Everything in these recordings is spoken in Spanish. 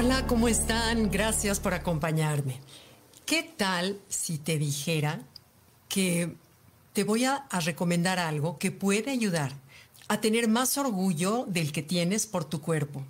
Hola, ¿cómo están? Gracias por acompañarme. ¿Qué tal si te dijera que te voy a, recomendar algo que puede ayudar a tener más orgullo del que tienes por tu cuerpo?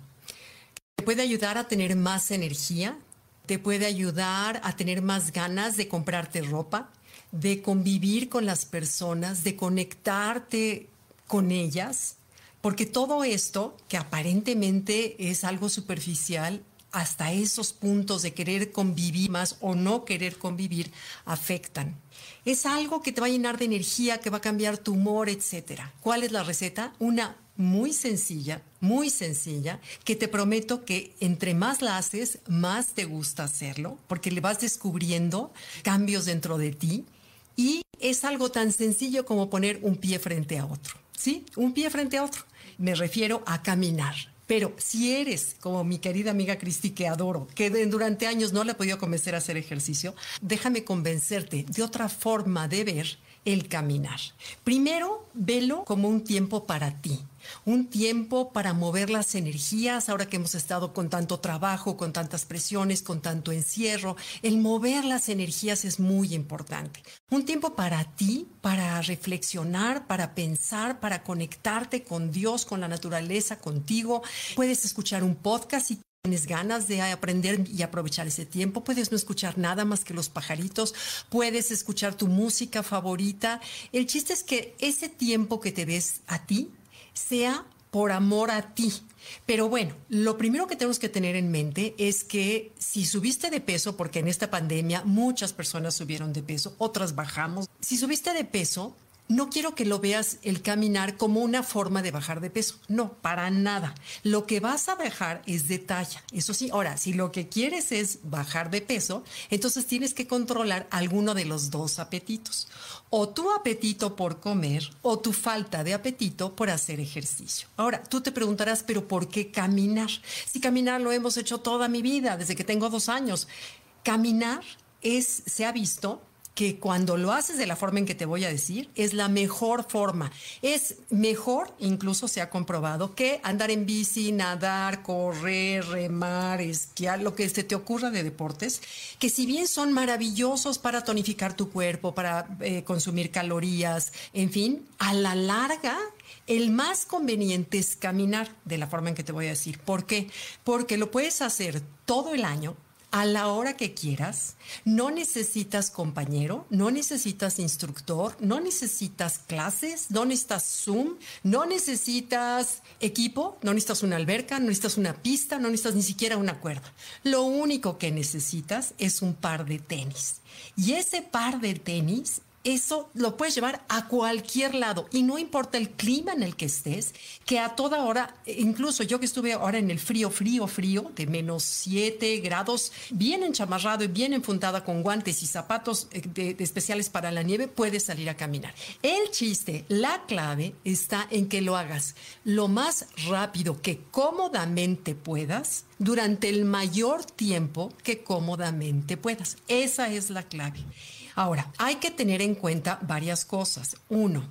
Te puede ayudar a tener más energía, te puede ayudar a tener más ganas de comprarte ropa, de convivir con las personas, de conectarte con ellas, porque todo esto, que aparentemente es algo superficial, hasta esos puntos de querer convivir más o no querer convivir afectan. Es algo que te va a llenar de energía, que va a cambiar tu humor, etc. ¿Cuál es la receta? Una muy sencilla, muy sencilla, que te prometo que entre más la haces, más te gusta hacerlo, porque le vas descubriendo cambios dentro de ti y es algo tan sencillo como poner un pie frente a otro. ¿Sí? Un pie frente a otro. Me refiero a caminar. Pero si eres como mi querida amiga Cristi, que adoro, que durante años no le he podido convencer a hacer ejercicio, déjame convencerte de otra forma de ver el caminar. Primero, velo como un tiempo para ti, un tiempo para mover las energías, ahora que hemos estado con tanto trabajo, con tantas presiones, con tanto encierro, el mover las energías es muy importante. Un tiempo para ti, para reflexionar, para pensar, para conectarte con Dios, con la naturaleza, contigo. Puedes escuchar un podcast si tienes ganas de aprender y aprovechar ese tiempo, puedes no escuchar nada más que los pajaritos, puedes escuchar tu música favorita. El chiste es que ese tiempo que te des a ti sea por amor a ti. Pero bueno, lo primero que tenemos que tener en mente es que si subiste de peso, porque en esta pandemia muchas personas subieron de peso, otras bajamos, si subiste de peso, no quiero que lo veas el caminar como una forma de bajar de peso. No, para nada. Lo que vas a bajar es de talla. Eso sí, ahora, si lo que quieres es bajar de peso, entonces tienes que controlar alguno de los dos apetitos. O tu apetito por comer o tu falta de apetito por hacer ejercicio. Ahora, tú te preguntarás, pero ¿por qué caminar? Si caminar lo hemos hecho toda mi vida, desde que tengo dos años. Caminar es, se ha visto que cuando lo haces de la forma en que te voy a decir, es la mejor forma. Es mejor, incluso se ha comprobado, que andar en bici, nadar, correr, remar, esquiar, lo que se te ocurra de deportes, que si bien son maravillosos para tonificar tu cuerpo, para eh, consumir calorías, en fin, a la larga el más conveniente es caminar de la forma en que te voy a decir. ¿Por qué? Porque lo puedes hacer todo el año a la hora que quieras. No necesitas compañero, no necesitas instructor, no necesitas clases, no necesitas Zoom, no necesitas equipo, no necesitas una alberca, no necesitas una pista, no necesitas ni siquiera una cuerda. Lo único que necesitas es un par de tenis. Y ese par de tenis eso lo puedes llevar a cualquier lado y no importa el clima en el que estés, que a toda hora, incluso yo que estuve ahora en el frío, frío, frío, de menos 7 grados, bien enchamarrado y bien enfundada con guantes y zapatos eh, especiales para la nieve, puedes salir a caminar. El chiste, la clave está en que lo hagas lo más rápido que cómodamente puedas durante el mayor tiempo que cómodamente puedas. Esa es la clave. Ahora, hay que tener en cuenta varias cosas. Uno,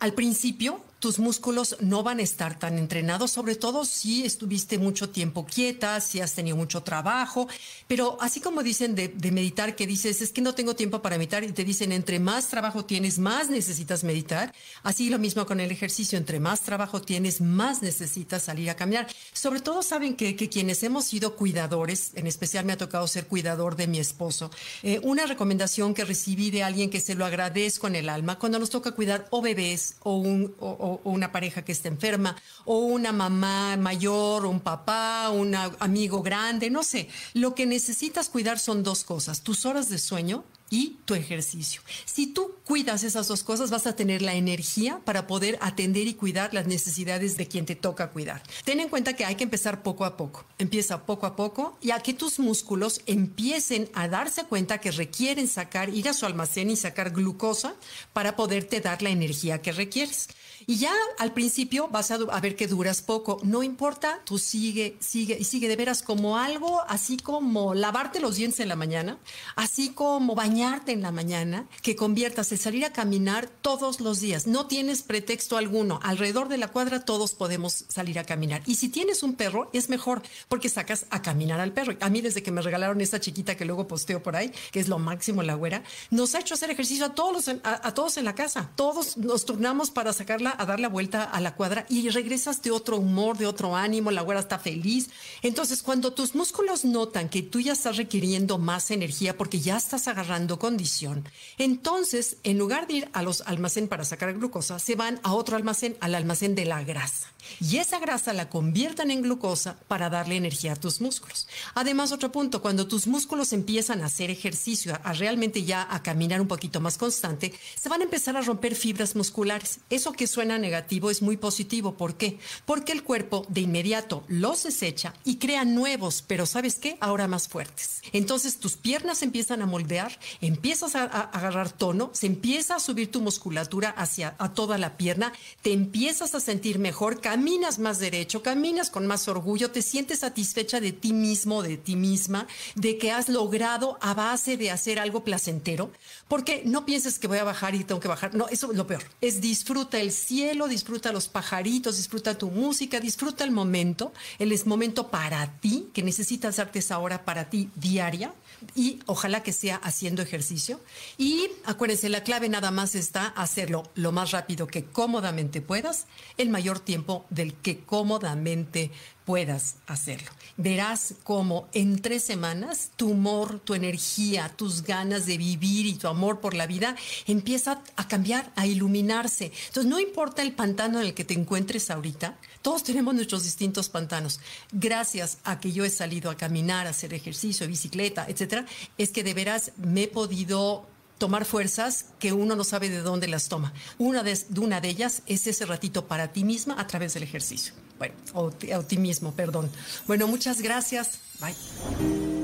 al principio tus músculos no van a estar tan entrenados, sobre todo si estuviste mucho tiempo quieta, si has tenido mucho trabajo, pero así como dicen de, meditar, que dices, es que no tengo tiempo para meditar, y te dicen, entre más trabajo tienes, más necesitas meditar, así lo mismo con el ejercicio, entre más trabajo tienes, más necesitas salir a caminar. Sobre todo saben que, quienes hemos sido cuidadores, en especial me ha tocado ser cuidador de mi esposo, eh, una recomendación que recibí de alguien que se lo agradezco en el alma, cuando nos toca cuidar o bebés o un... O, o, una pareja que está enferma, o una mamá mayor, un papá, un amigo grande, no sé. Lo que necesitas cuidar son dos cosas, tus horas de sueño y tu ejercicio. Si tú cuidas esas dos cosas, vas a tener la energía para poder atender y cuidar las necesidades de quien te toca cuidar. Ten en cuenta que hay que empezar poco a poco. Empieza poco a poco y a que tus músculos empiecen a darse cuenta que requieren sacar, ir a su almacén y sacar glucosa para poderte dar la energía que requieres. Y ya al principio vas a, a, ver que duras poco. No importa, tú sigue, sigue y sigue de veras como algo así como lavarte los dientes en la mañana, así como bañarte en la mañana, que conviertas el salir a caminar todos los días. No tienes pretexto alguno. Alrededor de la cuadra todos podemos salir a caminar. Y si tienes un perro, es mejor porque sacas a caminar al perro. A mí desde que me regalaron esta chiquita que luego posteo por ahí, que es lo máximo la güera, nos ha hecho hacer ejercicio a todos, a, todos en la casa. Todos nos turnamos para sacarla a dar la vuelta a la cuadra y regresas de otro humor, de otro ánimo, la güera está feliz. Entonces, cuando tus músculos notan que tú ya estás requiriendo más energía porque ya estás agarrando condición, entonces, en lugar de ir a los almacenes para sacar glucosa, se van a otro almacén, al almacén de la grasa. Y esa grasa la conviertan en glucosa para darle energía a tus músculos. Además, otro punto, cuando tus músculos empiezan a hacer ejercicio, a realmente ya a caminar un poquito más constante, se van a empezar a romper fibras musculares. Eso que suena negativo es muy positivo. ¿Por qué? Porque el cuerpo de inmediato los desecha y crea nuevos, pero ¿sabes qué? Ahora más fuertes. Entonces tus piernas empiezan a moldear, empiezas a, a agarrar tono, se empieza a subir tu musculatura hacia a toda la pierna, te empiezas a sentir mejor, caminas más derecho, caminas con más orgullo, te sientes satisfecha de ti mismo, de ti misma, de que has logrado a base de hacer algo placentero, porque no pienses que voy a bajar y tengo que bajar, no, eso es lo peor, es disfruta el cielo, disfruta los pajaritos, disfruta tu música, disfruta el momento, el momento para ti, que necesitas darte esa hora para ti diaria, y ojalá que sea haciendo ejercicio. Y acuérdense, la clave nada más está hacerlo lo más rápido que cómodamente puedas, el mayor tiempo del que cómodamente puedas hacerlo. Verás cómo en tres semanas tu humor, tu energía, tus ganas de vivir y tu amor por la vida empieza a cambiar, a iluminarse. Entonces, no importa el pantano en el que te encuentres ahorita, todos tenemos nuestros distintos pantanos. Gracias a que yo he salido a caminar, a hacer ejercicio, bicicleta, etcétera, es que de veras me he podido tomar fuerzas que uno no sabe de dónde las toma. Una de, una de ellas es ese ratito para ti misma a través del ejercicio. Bueno, o, optimismo, perdón. Bueno, muchas gracias. Bye.